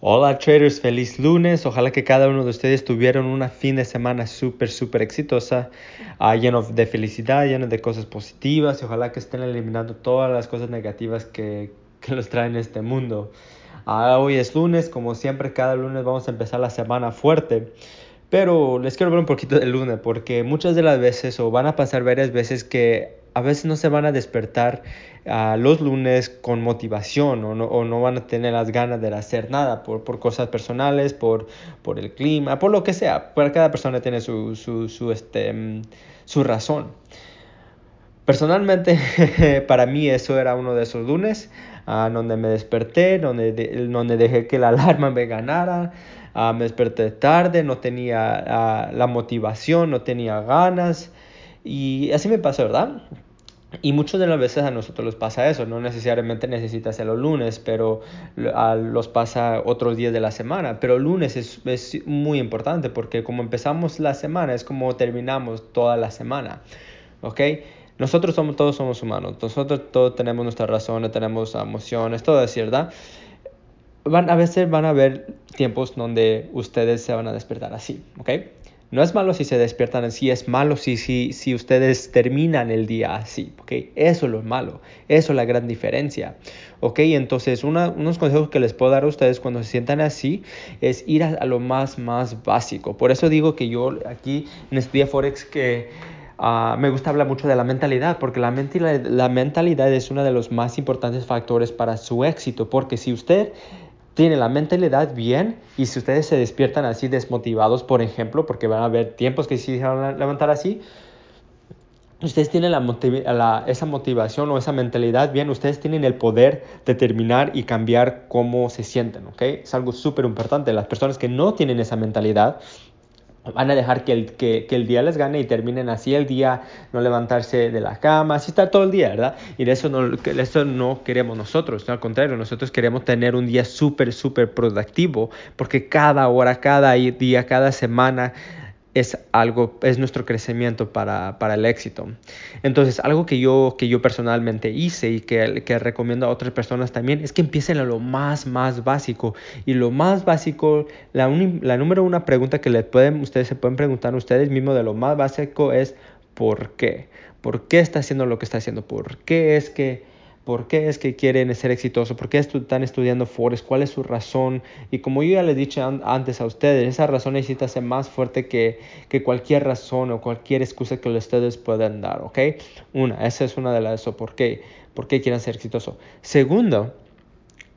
Hola traders, feliz lunes. Ojalá que cada uno de ustedes tuvieran una fin de semana súper, súper exitosa, uh, lleno de felicidad, lleno de cosas positivas y ojalá que estén eliminando todas las cosas negativas que, que los traen este mundo. Uh, hoy es lunes, como siempre, cada lunes vamos a empezar la semana fuerte. Pero les quiero hablar un poquito del lunes porque muchas de las veces o van a pasar varias veces que a veces no se van a despertar uh, los lunes con motivación o no, o no, van a tener las ganas de hacer nada por, por cosas personales, por, por, el clima, por lo que sea. Para cada persona tiene su, su, este, mm, su razón. Personalmente, para mí eso era uno de esos lunes uh, donde me desperté, donde, de, donde dejé que la alarma me ganara. Uh, me desperté tarde, no tenía la motivación, no tenía ganas. Y así me pasó, ¿verdad? Y muchas de las veces a nosotros nos pasa eso, no necesariamente necesitas hacerlo lunes, pero a los pasa otros días de la semana. Pero lunes es, es, muy importante porque como empezamos la semana es como terminamos toda la semana, ¿ok? Nosotros somos, todos somos humanos, nosotros todos tenemos nuestras razones, tenemos emociones, todo es ¿verdad? Van, a veces van a haber tiempos donde ustedes se van a despertar así, ¿ok? No es malo si se despiertan así, es malo si, si, si ustedes terminan el día así, ¿ok? Eso es lo malo, eso es la gran diferencia, ¿ok? Entonces, una, unos consejos que les puedo dar a ustedes cuando se sientan así es ir a, lo más, más básico. Por eso digo que yo aquí en Estudia Forex que uh, me gusta hablar mucho de la mentalidad, porque la, mentalidad, la mentalidad es uno de los más importantes factores para su éxito, porque si usted tiene la mentalidad bien y si ustedes se despiertan así desmotivados, por ejemplo, porque van a haber tiempos que sí se van a levantar así, ustedes tienen esa motivación o esa mentalidad bien, ustedes tienen el poder de terminar y cambiar cómo se sienten, ¿ok? Es algo súper importante. Las personas que no tienen esa mentalidad van a dejar que el, que, que el, día les gane y terminen así el día, no levantarse de la cama, así estar todo el día, ¿verdad? Y de eso no, eso no queremos nosotros, ¿no? al contrario, nosotros queremos tener un día súper, súper productivo, porque cada hora, cada día, cada semana es algo, es nuestro crecimiento para, para, el éxito. Entonces, algo que yo, que yo personalmente hice y que, que recomiendo a otras personas también es que empiecen a lo más, más básico. Y lo más básico, la, un, la número una pregunta que le pueden, ustedes se pueden preguntar ustedes mismos de lo más básico es ¿por qué? ¿Por qué está haciendo lo que está haciendo? ¿Por qué es que por qué es que quieren ser exitosos, por qué están estudiando Forex, cuál es su razón. Y como yo ya les he dicho antes a ustedes, esa razón necesita ser más fuerte que, cualquier razón o cualquier excusa que ustedes puedan dar, ¿ok? Una, esa es una de las, ¿por qué? ¿Por qué quieren ser exitosos? Segundo,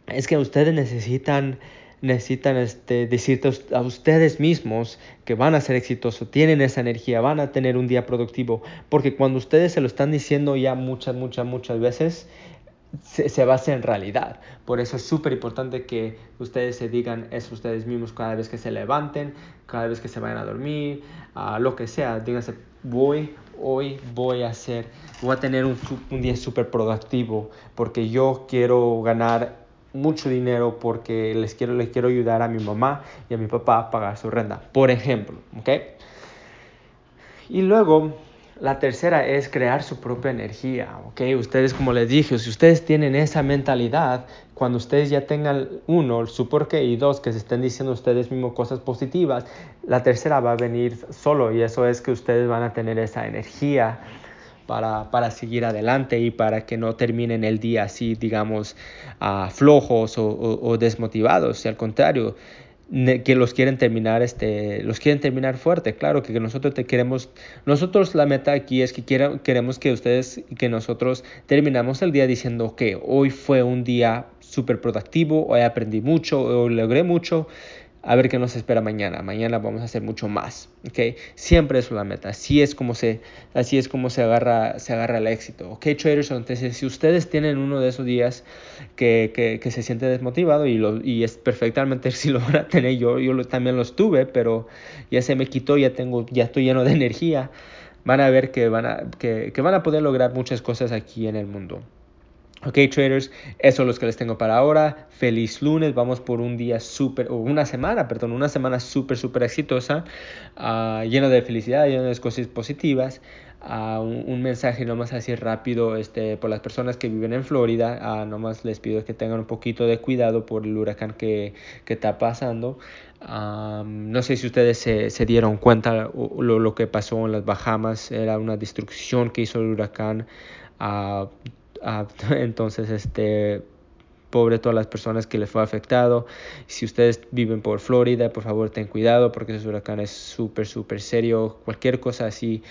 es que ustedes necesitan necesitan este, decirte a ustedes mismos que van a ser exitosos, tienen esa energía, van a tener un día productivo, porque cuando ustedes se lo están diciendo ya muchas, muchas, muchas veces, se, se basa en realidad. Por eso es súper importante que ustedes se digan eso ustedes mismos cada vez que se levanten, cada vez que se vayan a dormir, uh, lo que sea. Díganse, voy, hoy voy a hacer, voy a tener un, un día súper productivo porque yo quiero ganar mucho dinero porque les quiero, les quiero ayudar a mi mamá y a mi papá a pagar su renta, por ejemplo, ¿ok? Y luego la tercera es crear su propia energía, ¿ok? Ustedes, como les dije, si ustedes tienen esa mentalidad, cuando ustedes ya tengan, uno, su por qué, y dos, que se estén diciendo ustedes mismos cosas positivas, la tercera va a venir solo, y eso es que ustedes van a tener esa energía para, para seguir adelante y para que no terminen el día así, digamos, uh, flojos o, o, o desmotivados, y al contrario, que los quieren terminar este los quieren terminar fuerte. Claro que nosotros te queremos nosotros la meta aquí es que quiera, queremos que ustedes que nosotros terminamos el día diciendo que hoy fue un día súper productivo hoy aprendí mucho hoy logré mucho a ver qué nos espera mañana. Mañana vamos a hacer mucho más, ¿ok? Siempre es la meta. Así es como se, así es se agarra, se agarra el éxito, ¿ok, traders? Entonces, si ustedes tienen uno de esos días que, que, se siente desmotivado y, lo, y es perfectamente si lo van a tener, yo, yo también los tuve, pero ya se me quitó, ya, tengo, ya estoy lleno de energía, van a ver que van a, que, que van a poder lograr muchas cosas aquí en el mundo. Ok, traders, eso es lo que les tengo para ahora. Feliz lunes, vamos por un día súper, o una semana, perdón, una semana súper, súper exitosa, uh, llena de felicidad, llena de cosas positivas. un, mensaje nomás así rápido este, por las personas que viven en Florida. nomás les pido que tengan un poquito de cuidado por el huracán que, que está pasando. no sé si ustedes se, se dieron cuenta lo, lo, que pasó en las Bahamas. Era una destrucción que hizo el huracán. entonces, este pobre todas las personas que les fue afectado. Si ustedes viven por Florida, por favor ten cuidado porque ese huracán es súper, súper serio. Cualquier cosa así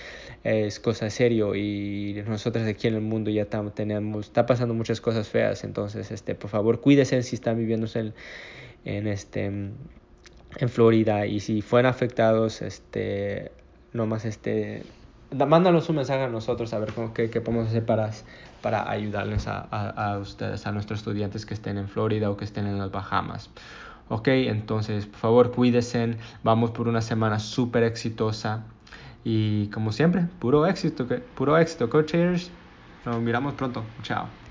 es cosa serio y nosotros aquí en el mundo ya estamos, tenemos, está pasando muchas cosas feas. Entonces, este, por favor, cuídense si están viviendo en, en, este, en Florida y si fueran afectados, este, nomás este mándanos un mensaje a nosotros a ver cómo, qué, qué podemos hacer para, para ayudarles a, a, ustedes, a nuestros estudiantes que estén en Florida o que estén en las Bahamas. Ok, entonces por favor cuídense, vamos por una semana súper exitosa y como siempre, puro éxito, puro éxito, coaches. Nos miramos pronto, chao.